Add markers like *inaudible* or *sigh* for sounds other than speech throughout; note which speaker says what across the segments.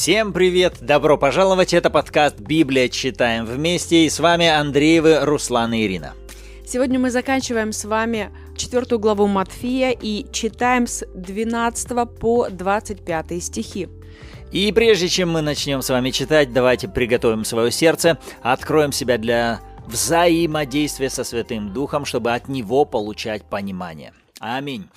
Speaker 1: Всем привет! Добро пожаловать! Это подкаст «Библия. Читаем вместе» и с вами Андреевы, Руслан и Ирина.
Speaker 2: Сегодня мы заканчиваем с вами четвертую главу Матфея и читаем с 12 по 25 стихи.
Speaker 1: И прежде чем мы начнем с вами читать, давайте приготовим свое сердце, откроем себя для взаимодействия со Святым Духом, чтобы от Него получать понимание. Аминь.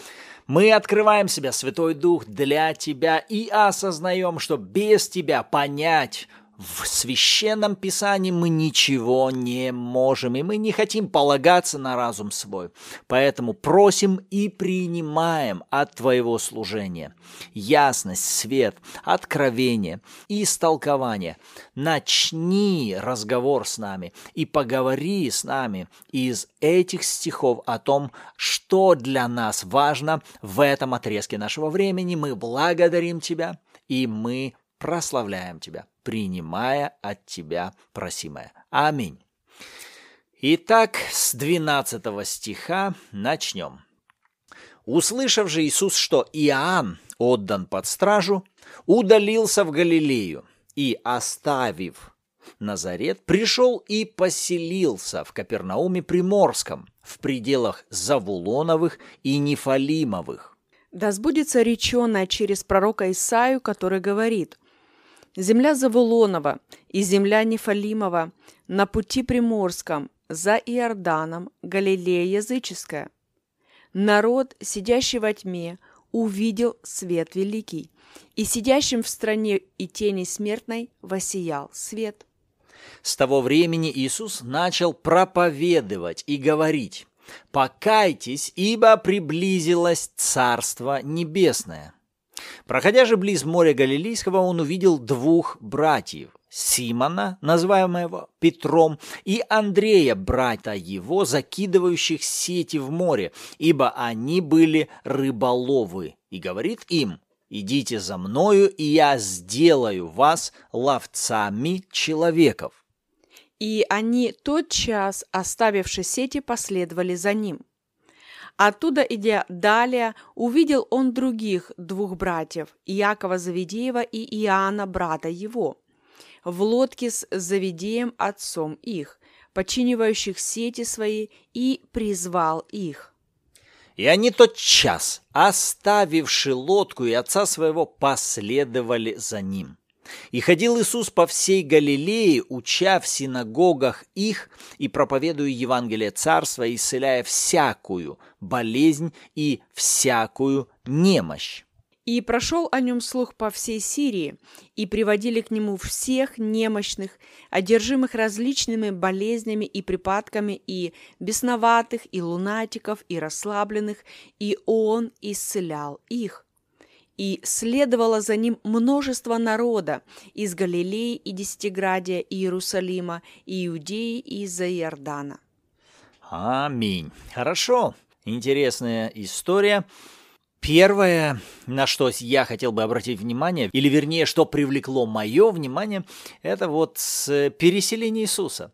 Speaker 1: Мы открываем себя, Святой Дух, для Тебя и осознаем, что без Тебя понять в священном писании мы ничего не можем, и мы не хотим полагаться на разум свой. Поэтому просим и принимаем от Твоего служения ясность, свет, откровение и истолкование. Начни разговор с нами и поговори с нами из этих стихов о том, что для нас важно в этом отрезке нашего времени. Мы благодарим Тебя, и мы прославляем Тебя, принимая от Тебя просимое. Аминь. Итак, с 12 стиха начнем. Услышав же Иисус, что Иоанн отдан под стражу, удалился в Галилею и, оставив Назарет, пришел и поселился в Капернауме Приморском, в пределах Завулоновых и Нефалимовых.
Speaker 2: Да сбудется реченное через пророка Исаию, который говорит Земля Завулонова и земля Нефалимова на пути Приморском, за Иорданом, Галилея языческая. Народ, сидящий во тьме, увидел свет великий, и сидящим в стране и тени смертной воссиял свет.
Speaker 1: С того времени Иисус начал проповедовать и говорить, «Покайтесь, ибо приблизилось Царство Небесное». Проходя же близ моря Галилейского, он увидел двух братьев – Симона, называемого Петром, и Андрея, брата его, закидывающих сети в море, ибо они были рыболовы. И говорит им, «Идите за мною, и я сделаю вас ловцами человеков».
Speaker 2: И они тотчас, оставивши сети, последовали за ним – Оттуда, идя далее, увидел он других двух братьев, Иакова Завидеева и Иоанна, брата его, в лодке с Завидеем отцом их, подчинивающих сети свои, и призвал их.
Speaker 1: И они тот час, оставивши лодку и отца своего, последовали за ним. И ходил Иисус по всей Галилее, уча в синагогах их и проповедуя Евангелие Царства, исцеляя всякую болезнь и всякую немощь.
Speaker 2: И прошел о нем слух по всей Сирии, и приводили к нему всех немощных, одержимых различными болезнями и припадками, и бесноватых, и лунатиков, и расслабленных, и он исцелял их и следовало за ним множество народа из Галилеи и Десятиградия, и Иерусалима, и Иудеи, и из-за Иордана.
Speaker 1: Аминь. Хорошо. Интересная история. Первое, на что я хотел бы обратить внимание, или вернее, что привлекло мое внимание, это вот с переселения Иисуса.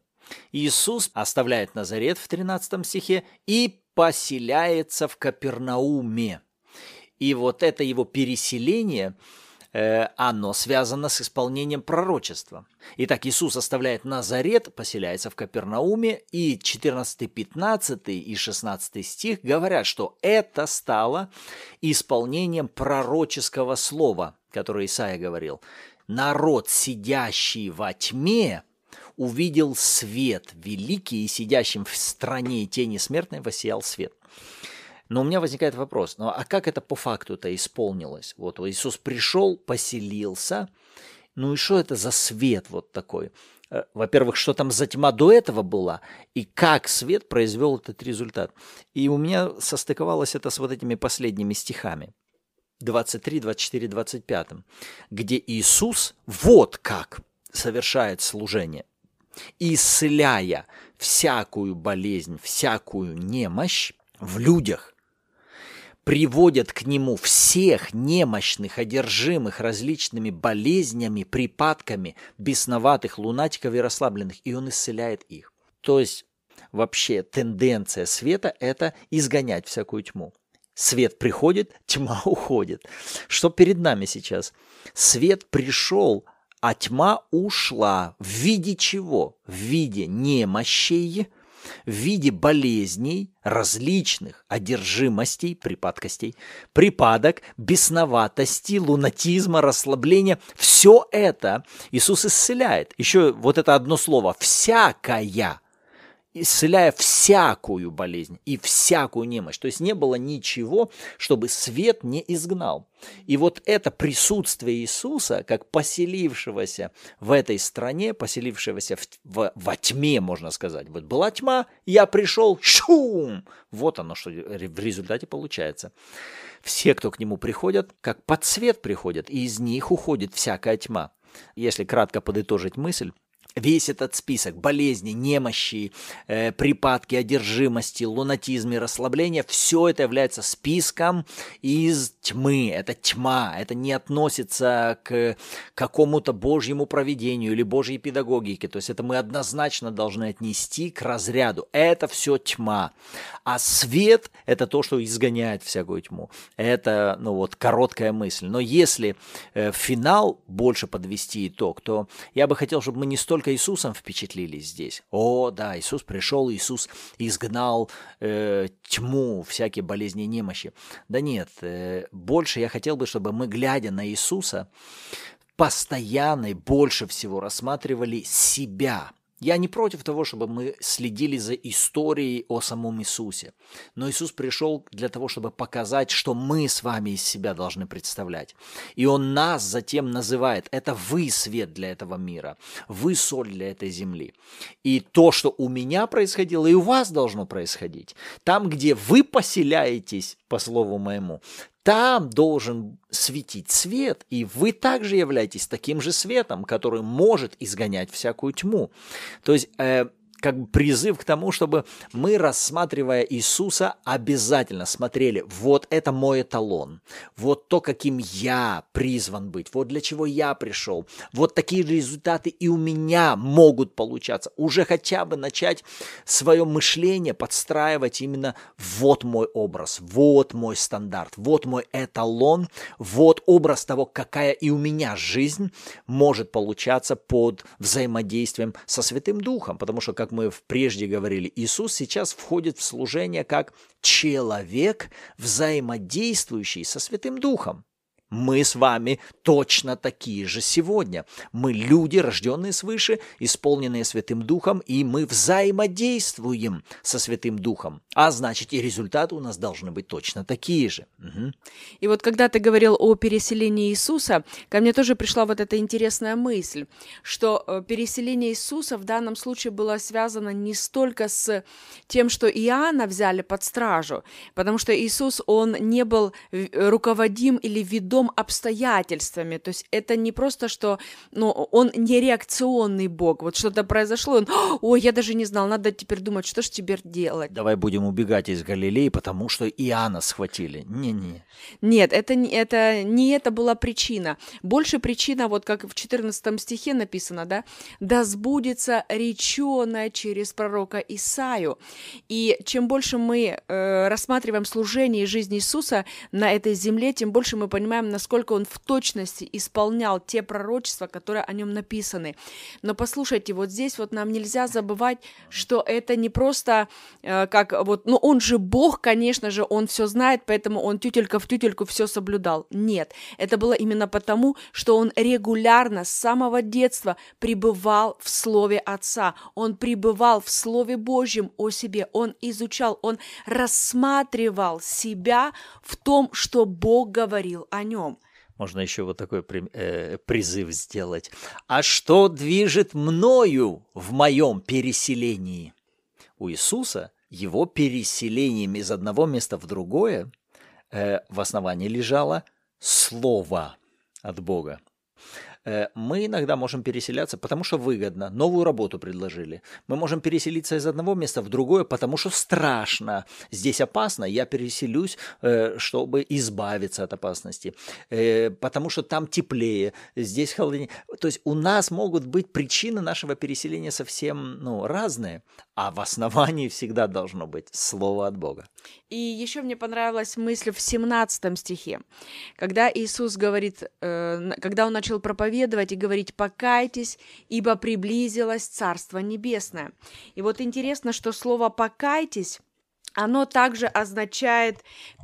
Speaker 1: Иисус оставляет Назарет в 13 стихе и поселяется в Капернауме. И вот это его переселение, э, оно связано с исполнением пророчества. Итак, Иисус оставляет Назарет, поселяется в Капернауме, и 14, 15 и 16 стих говорят, что это стало исполнением пророческого слова, которое Исаия говорил. «Народ, сидящий во тьме, увидел свет великий, и сидящим в стране тени смертной воссиял свет». Но у меня возникает вопрос, ну а как это по факту-то исполнилось? Вот Иисус пришел, поселился, ну и что это за свет вот такой? Э, во-первых, что там за тьма до этого была, и как свет произвел этот результат. И у меня состыковалось это с вот этими последними стихами. 23, 24, 25, где Иисус вот как совершает служение, исцеляя всякую болезнь, всякую немощь в людях, приводят к нему всех немощных, одержимых различными болезнями, припадками, бесноватых, лунатиков и расслабленных, и он исцеляет их. То есть вообще тенденция света – это изгонять всякую тьму. Свет приходит, тьма *laughs* уходит. Что перед нами сейчас? Свет пришел, а тьма ушла. В виде чего? В виде немощей, в виде болезней, различных одержимостей, припадкостей, припадок, бесноватости, лунатизма, расслабления. Все это Иисус исцеляет. Еще вот это одно слово «всякая» исцеляя всякую болезнь и всякую немощь. То есть не было ничего, чтобы свет не изгнал. И вот это присутствие Иисуса, как поселившегося в этой стране, поселившегося в, в, во тьме, можно сказать. Вот была тьма, я пришел, шум! Вот оно, что в результате получается. Все, кто к нему приходят, как под свет приходят, и из них уходит всякая тьма. Если кратко подытожить мысль, весь этот список болезней, немощи, э, припадки одержимости, лунатизм и расслабление, все это является списком из тьмы. Это тьма, это не относится к какому-то божьему проведению или божьей педагогике. То есть это мы однозначно должны отнести к разряду. Это все тьма. А свет – это то, что изгоняет всякую тьму. Это, ну вот, короткая мысль. Но если э, финал больше подвести итог, то я бы хотел, чтобы мы не столько только Иисусом впечатлились здесь. О, да, Иисус пришел, Иисус изгнал э, тьму, всякие болезни и немощи. Да нет, э, больше я хотел бы, чтобы мы, глядя на Иисуса, постоянно и больше всего рассматривали себя – я не против того, чтобы мы следили за историей о самом Иисусе. Но Иисус пришел для того, чтобы показать, что мы с вами из себя должны представлять. И Он нас затем называет, это вы свет для этого мира, вы соль для этой земли. И то, что у меня происходило, и у вас должно происходить. Там, где вы поселяетесь, по слову моему, там должен светить свет, и вы также являетесь таким же светом, который может изгонять всякую тьму. То есть э, как бы призыв к тому, чтобы мы, рассматривая Иисуса, обязательно смотрели, вот это мой эталон, вот то, каким я призван быть, вот для чего я пришел, вот такие результаты и у меня могут получаться. Уже хотя бы начать свое мышление подстраивать именно вот мой образ, вот мой стандарт, вот мой эталон, вот образ того, какая и у меня жизнь может получаться под взаимодействием со Святым Духом, потому что, как как мы прежде говорили, Иисус сейчас входит в служение как человек, взаимодействующий со Святым Духом. Мы с вами точно такие же сегодня. Мы люди, рожденные свыше, исполненные Святым Духом, и мы взаимодействуем со Святым Духом. А значит, и результаты у нас должны быть точно такие же. Угу.
Speaker 2: И вот когда ты говорил о переселении Иисуса, ко мне тоже пришла вот эта интересная мысль, что э, переселение Иисуса в данном случае было связано не столько с тем, что Иоанна взяли под стражу, потому что Иисус, он не был руководим или ведом ведом обстоятельствами. То есть это не просто, что ну, он не реакционный бог. Вот что-то произошло, он, ой, я даже не знал, надо теперь думать, что же теперь делать.
Speaker 1: Давай будем убегать из Галилеи, потому что Иоанна схватили. Не-не.
Speaker 2: Нет, это, это не это была причина. Больше причина, вот как в 14 стихе написано, да, «Да сбудется реченое через пророка Исаю». И чем больше мы э, рассматриваем служение и жизнь Иисуса на этой земле, тем больше мы понимаем, насколько он в точности исполнял те пророчества, которые о нем написаны. Но послушайте, вот здесь вот нам нельзя забывать, что это не просто э, как вот, ну он же Бог, конечно же, он все знает, поэтому он тютелька в тютельку все соблюдал. Нет, это было именно потому, что он регулярно с самого детства пребывал в Слове Отца, он пребывал в Слове Божьем о себе, он изучал, он рассматривал себя в том, что Бог говорил о нем нем.
Speaker 1: Можно еще вот такой э, призыв сделать. А что движет мною в моем переселении? У Иисуса его переселением из одного места в другое э, в основании лежало Слово от Бога. Э, мы иногда можем переселяться, потому что выгодно, новую работу предложили. Мы можем переселиться из одного места в другое, потому что страшно. Здесь опасно, я переселюсь, э, чтобы избавиться от опасности. Э, потому что там теплее, здесь холоднее. То есть у нас могут быть причины нашего переселения совсем ну, разные, а в основании всегда должно быть слово от Бога.
Speaker 2: И еще мне понравилась мысль в 17 стихе, когда Иисус говорит, когда Он начал проповедовать и говорить «покайтесь, ибо приблизилось Царство Небесное». И вот интересно, что слово «покайтесь» оно также означает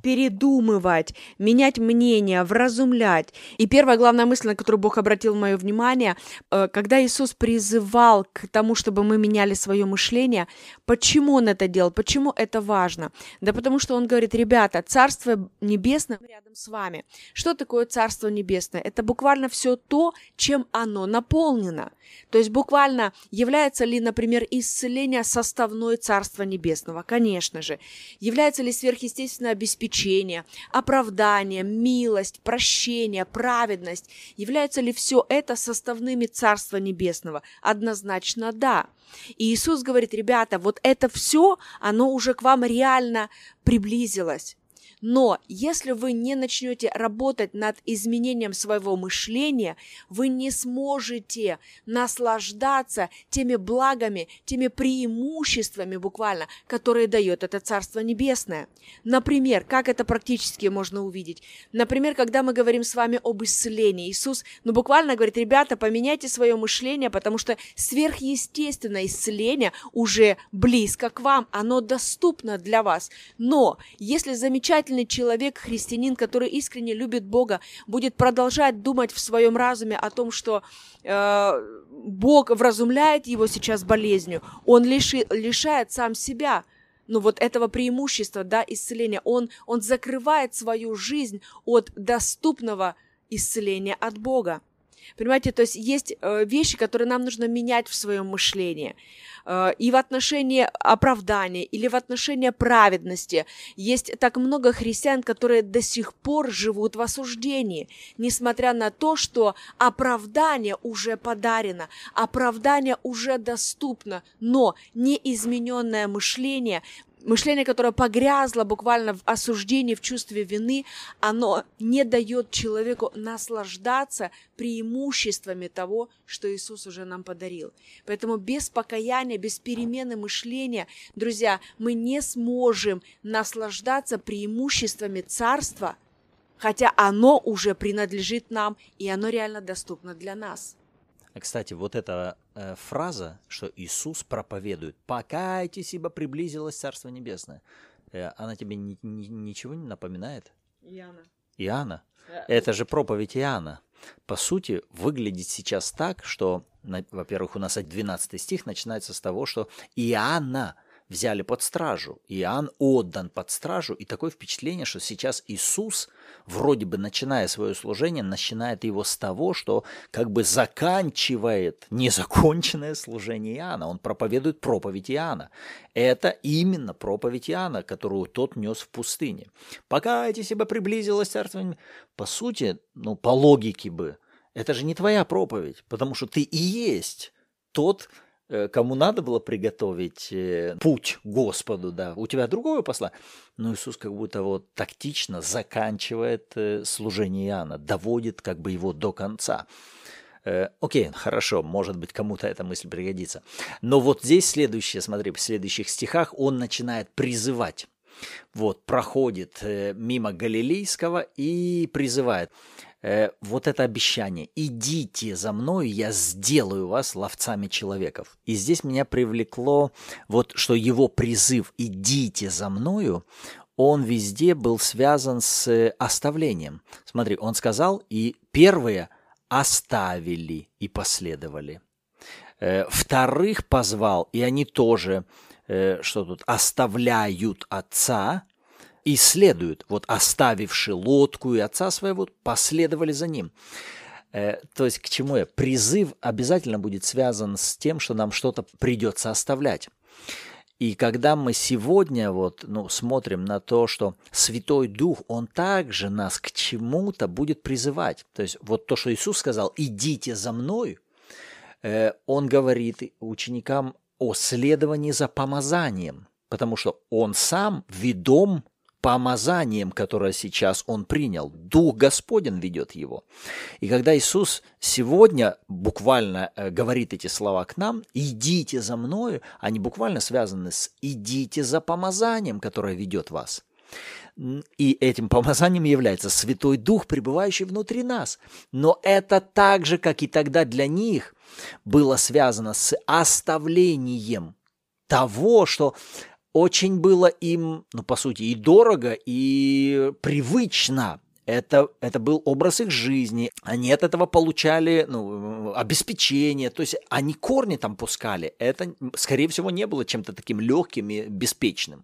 Speaker 2: передумывать, менять мнение, вразумлять. И первая главная мысль, на которую Бог обратил мое внимание, э, когда Иисус призывал к тому, чтобы мы меняли свое мышление, почему Он это делал, почему это важно? Да потому что Он говорит, ребята, Царство Небесное рядом с вами. Что такое Царство Небесное? Это буквально все то, чем оно наполнено. То есть буквально является ли, например, исцеление составной Царства Небесного? Конечно же. Является ли сверхъестественное обеспечение, оправдание, милость, прощение, праведность? Является ли все это составными Царства Небесного? Однозначно да. И Иисус говорит, ребята, вот это все, оно уже к вам реально приблизилось. Но если вы не начнете работать над изменением своего мышления, вы не сможете наслаждаться теми благами, теми преимуществами буквально, которые дает это Царство Небесное. Например, как это практически можно увидеть? Например, когда мы говорим с вами об исцелении, Иисус, ну буквально говорит, ребята, поменяйте свое мышление, потому что сверхъестественное исцеление уже близко к вам, оно доступно для вас. Но если замечательно сознательный человек, христианин, который искренне любит Бога, будет продолжать думать в своем разуме о том, что э, Бог вразумляет его сейчас болезнью, он лиши, лишает сам себя ну вот этого преимущества, да, исцеления. Он, он закрывает свою жизнь от доступного исцеления от Бога. Понимаете, то есть есть э, вещи, которые нам нужно менять в своем мышлении. Э, и в отношении оправдания или в отношении праведности. Есть так много христиан, которые до сих пор живут в осуждении, несмотря на то, что оправдание уже подарено, оправдание уже доступно, но неизмененное мышление мышление, которое погрязло буквально в осуждении, в чувстве вины, оно не дает человеку наслаждаться преимуществами того, что Иисус уже нам подарил. Поэтому без покаяния, без перемены мышления, друзья, мы не сможем наслаждаться преимуществами Царства, хотя оно уже принадлежит нам, и оно реально доступно для нас.
Speaker 1: Кстати, вот эта э, фраза, что Иисус проповедует, покайтесь, ибо приблизилось Царство Небесное, э, она тебе ни, ни, ничего не напоминает?
Speaker 2: Иоанна.
Speaker 1: Иоанна? Э, Это же проповедь Иоанна. По сути, выглядит сейчас так, что, во-первых, у нас 12 стих начинается с того, что Иоанна взяли под стражу. Иоанн отдан под стражу, и такое впечатление, что сейчас Иисус, вроде бы начиная свое служение, начинает его с того, что как бы заканчивает незаконченное служение Иоанна. Он проповедует проповедь Иоанна. Это именно проповедь Иоанна, которую тот нес в пустыне. Покайтесь, ибо приблизилось царство. По сути, ну, по логике бы, это же не твоя проповедь, потому что ты и есть тот, кому надо было приготовить э, путь Господу, да, у тебя другое посла. Но Иисус как будто вот тактично заканчивает э, служение Иоанна, доводит как бы его до конца. Окей, хорошо, может быть, кому-то эта мысль пригодится. Но вот здесь следующее, смотри, в следующих стихах он начинает призывать. Вот, проходит мимо Галилейского и призывает. Э, вот это обещание «идите за мной, я сделаю вас ловцами человеков». И здесь меня привлекло вот, что его призыв «идите за мною», он везде был связан с оставлением. Смотри, он сказал, и первые оставили и последовали. Э, вторых позвал, и они тоже, э, что тут, оставляют отца и следуют, вот оставивши лодку и отца своего, последовали за ним. Э, то есть к чему я? Призыв обязательно будет связан с тем, что нам что-то придется оставлять. И когда мы сегодня вот, ну, смотрим на то, что Святой Дух, Он также нас к чему-то будет призывать. То есть вот то, что Иисус сказал, идите за мной, э, Он говорит ученикам о следовании за помазанием, потому что Он сам ведом помазанием, которое сейчас он принял. Дух Господен ведет его. И когда Иисус сегодня буквально э, говорит эти слова к нам, «идите за мною», они буквально связаны с «идите за помазанием, которое ведет вас». И этим помазанием является Святой Дух, пребывающий внутри нас. Но это так же, как и тогда для них, было связано с оставлением того, что очень было им, ну, по сути, и дорого, и привычно. Это, это был образ их жизни. Они от этого получали ну, обеспечение. То есть они корни там пускали. Это, скорее всего, не было чем-то таким легким и беспечным.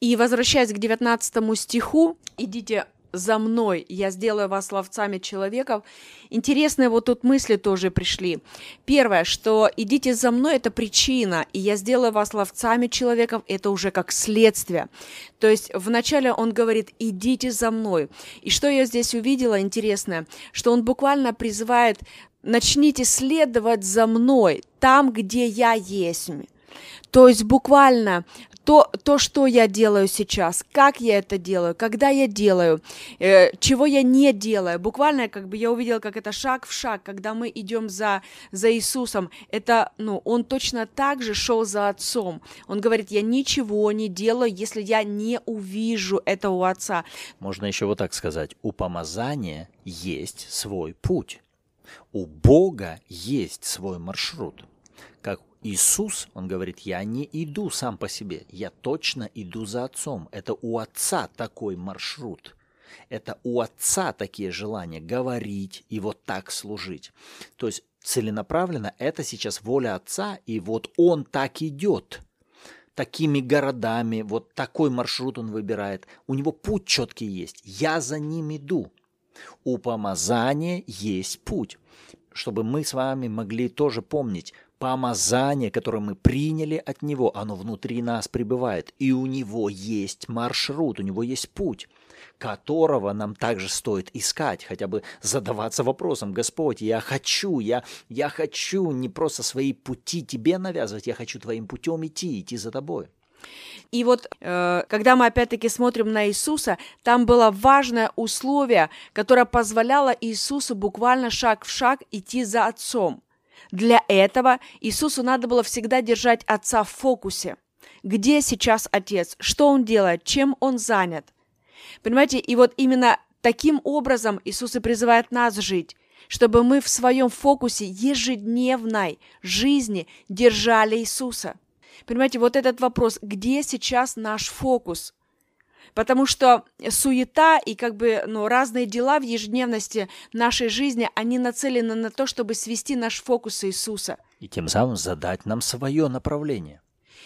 Speaker 2: И возвращаясь к 19 стиху, идите за мной, я сделаю вас ловцами человеков. Интересные вот тут мысли тоже пришли. Первое, что идите за мной, это причина, и я сделаю вас ловцами человеков, это уже как следствие. То есть вначале он говорит, идите за мной. И что я здесь увидела интересное, что он буквально призывает, начните следовать за мной, там, где я есть. То есть буквально то, то, что я делаю сейчас, как я это делаю, когда я делаю, э, чего я не делаю. Буквально, как бы я увидела, как это шаг в шаг, когда мы идем за, за Иисусом, это, ну, он точно так же шел за Отцом. Он говорит, я ничего не делаю, если я не увижу это у Отца.
Speaker 1: Можно еще вот так сказать, у помазания есть свой путь. У Бога есть свой маршрут. Иисус, он говорит, я не иду сам по себе, я точно иду за Отцом. Это у Отца такой маршрут. Это у Отца такие желания говорить и вот так служить. То есть целенаправленно это сейчас воля Отца, и вот Он так идет такими городами, вот такой маршрут он выбирает. У него путь четкий есть. Я за ним иду. У помазания есть путь. Чтобы мы с вами могли тоже помнить, помазание, которое мы приняли от Него, оно внутри нас пребывает. И у Него есть маршрут, у Него есть путь, которого нам также стоит искать, хотя бы задаваться вопросом, Господь, я хочу, я, я хочу не просто свои пути Тебе навязывать, я хочу Твоим путем идти, идти за Тобой.
Speaker 2: И вот, э, когда мы опять-таки смотрим на Иисуса, там было важное условие, которое позволяло Иисусу буквально шаг в шаг идти за Отцом. Для этого Иисусу надо было всегда держать Отца в фокусе. Где сейчас Отец? Что Он делает? Чем Он занят? Понимаете, и вот именно таким образом Иисус и призывает нас жить, чтобы мы в своем фокусе ежедневной жизни держали Иисуса. Понимаете, вот этот вопрос, где сейчас наш фокус? Потому что суета и как бы ну, разные дела в ежедневности нашей жизни, они нацелены на то, чтобы свести наш фокус Иисуса.
Speaker 1: И тем самым задать нам свое направление.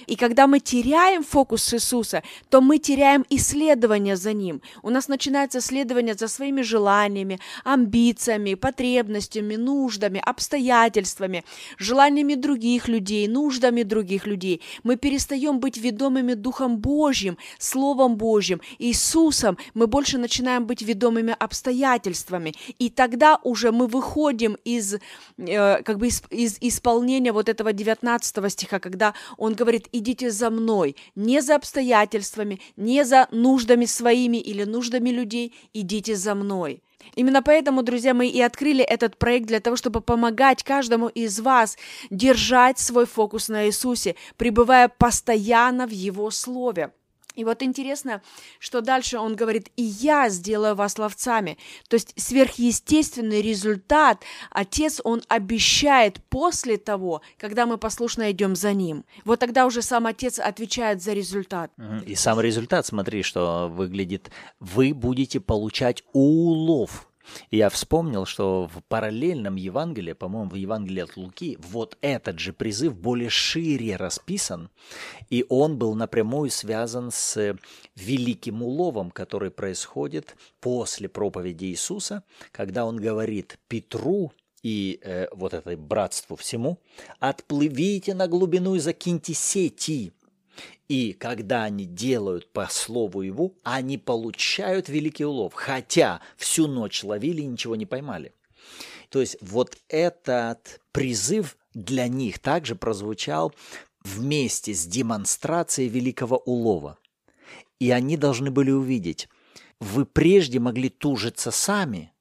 Speaker 2: И когда мы теряем фокус Иисуса, то мы теряем исследование за Ним. У нас начинается следование за своими желаниями, амбициями, потребностями, нуждами, обстоятельствами, желаниями других людей, нуждами других людей. Мы перестаем быть ведомыми Духом Божьим, Словом Божьим, Иисусом. Мы больше начинаем быть ведомыми обстоятельствами. И тогда уже мы выходим из, э, как бы из, из исполнения вот этого 19 стиха, когда он говорит, идите за мной, не за обстоятельствами, не за нуждами своими или нуждами людей, идите за мной. Именно поэтому, друзья, мы и открыли этот проект для того, чтобы помогать каждому из вас держать свой фокус на Иисусе, пребывая постоянно в Его Слове. И вот интересно, что дальше он говорит, и я сделаю вас ловцами. То есть сверхъестественный результат Отец, он обещает после того, когда мы послушно идем за ним. Вот тогда уже сам Отец отвечает за результат.
Speaker 1: И сам результат, смотри, что выглядит, вы будете получать улов я вспомнил, что в параллельном Евангелии, по-моему, в Евангелии от Луки, вот этот же призыв более шире расписан, и он был напрямую связан с великим уловом, который происходит после проповеди Иисуса, когда он говорит Петру, и э, вот этой братству всему, отплывите на глубину и закиньте сети. И когда они делают по слову его, они получают великий улов, хотя всю ночь ловили и ничего не поймали. То есть вот этот призыв для них также прозвучал вместе с демонстрацией великого улова. И они должны были увидеть, вы прежде могли тужиться сами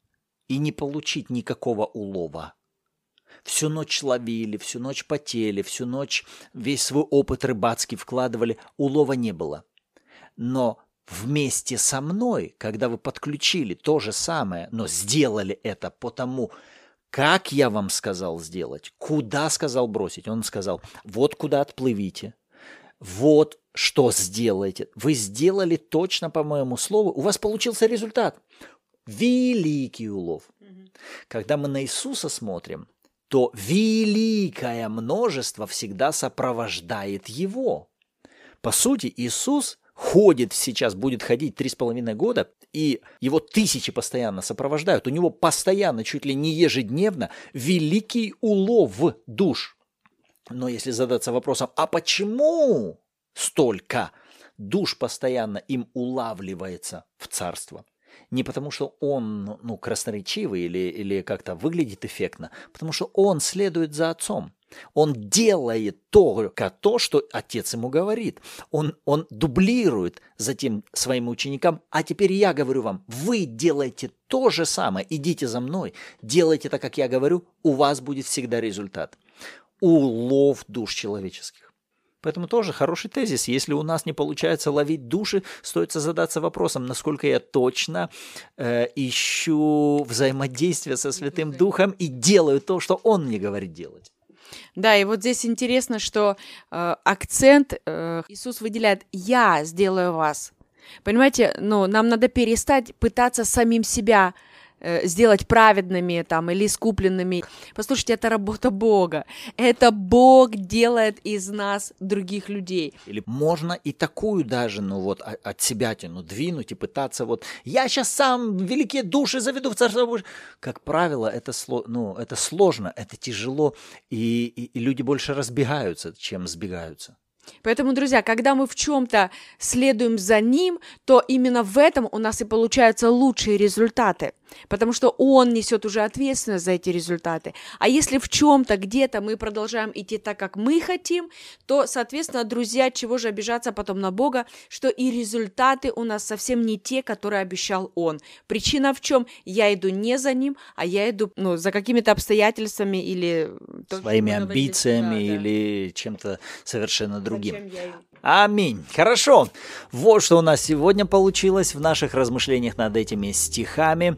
Speaker 1: и не получить никакого улова. Всю ночь ловили, всю ночь потели, всю ночь весь свой опыт рыбацкий вкладывали, улова не было. Но вместе со мной, когда вы подключили то же самое, но сделали это потому, как я вам сказал сделать, куда сказал бросить, он сказал, вот куда отплывите, вот что сделаете. Вы сделали точно по моему слову, у вас получился результат. Великий улов. Когда мы на Иисуса смотрим, то великое множество всегда сопровождает его. По сути, Иисус ходит сейчас, будет ходить три с половиной года, и его тысячи постоянно сопровождают. У него постоянно, чуть ли не ежедневно, великий улов душ. Но если задаться вопросом, а почему столько душ постоянно им улавливается в царство? Не потому, что он ну, красноречивый или, или как-то выглядит эффектно, потому что он следует за отцом. Он делает только то, что отец ему говорит. Он, он дублирует затем своим ученикам, а теперь я говорю вам, вы делаете то же самое, идите за мной, делайте так, как я говорю, у вас будет всегда результат. Улов душ человеческих. Поэтому тоже хороший тезис. Если у нас не получается ловить души, стоит задаться вопросом, насколько я точно э, ищу взаимодействие со Святым Духом и делаю то, что Он мне говорит делать.
Speaker 2: Да, и вот здесь интересно, что э, акцент э, Иисус выделяет «я сделаю вас». Понимаете, ну, нам надо перестать пытаться самим себя сделать праведными там или искупленными. Послушайте, это работа Бога. Это Бог делает из нас других людей.
Speaker 1: Или можно и такую даже, ну вот, от себя тяну, двинуть и пытаться вот, я сейчас сам великие души заведу в Царство Божие. Как правило, это, ну, это сложно, это тяжело, и, и, и люди больше разбегаются, чем сбегаются.
Speaker 2: Поэтому, друзья, когда мы в чем-то следуем за ним, то именно в этом у нас и получаются лучшие результаты потому что он несет уже ответственность за эти результаты. А если в чем-то, где-то мы продолжаем идти так, как мы хотим, то, соответственно, друзья, чего же обижаться потом на Бога, что и результаты у нас совсем не те, которые обещал он. Причина в чем? Я иду не за ним, а я иду ну, за какими-то обстоятельствами или...
Speaker 1: Своими амбициями да, или да. чем-то совершенно другим. Аминь. Хорошо. Вот что у нас сегодня получилось в наших размышлениях над этими стихами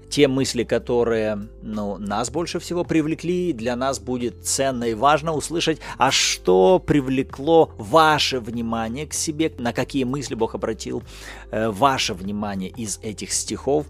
Speaker 1: те мысли, которые ну, нас больше всего привлекли, для нас будет ценно и важно услышать, а что привлекло ваше внимание к себе, на какие мысли Бог обратил э, ваше внимание из этих стихов.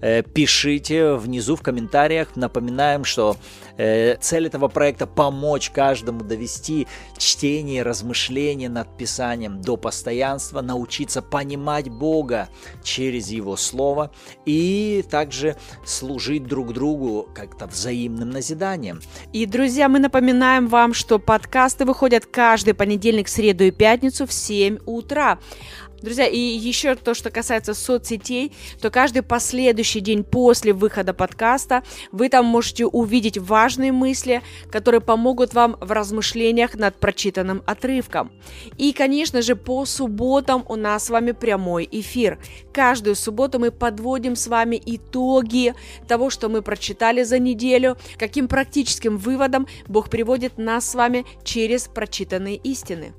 Speaker 1: Э, пишите внизу в комментариях. Напоминаем, что э, цель этого проекта помочь каждому довести чтение, размышление над Писанием до постоянства, научиться понимать Бога через Его Слово и также служить друг другу как-то взаимным назиданием.
Speaker 2: И, друзья, мы напоминаем вам, что подкасты выходят каждый понедельник, среду и пятницу в 7 утра. Друзья, и еще то, что касается соцсетей, то каждый последующий день после выхода подкаста вы там можете увидеть важные мысли, которые помогут вам в размышлениях над прочитанным отрывком. И, конечно же, по субботам у нас с вами прямой эфир. Каждую субботу мы подводим с вами итоги того, что мы прочитали за неделю, каким практическим выводом Бог приводит нас с вами через прочитанные истины.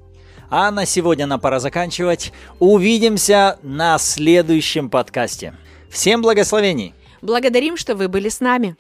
Speaker 1: А на сегодня нам пора заканчивать. Увидимся на следующем подкасте. Всем благословений!
Speaker 2: Благодарим, что вы были с нами.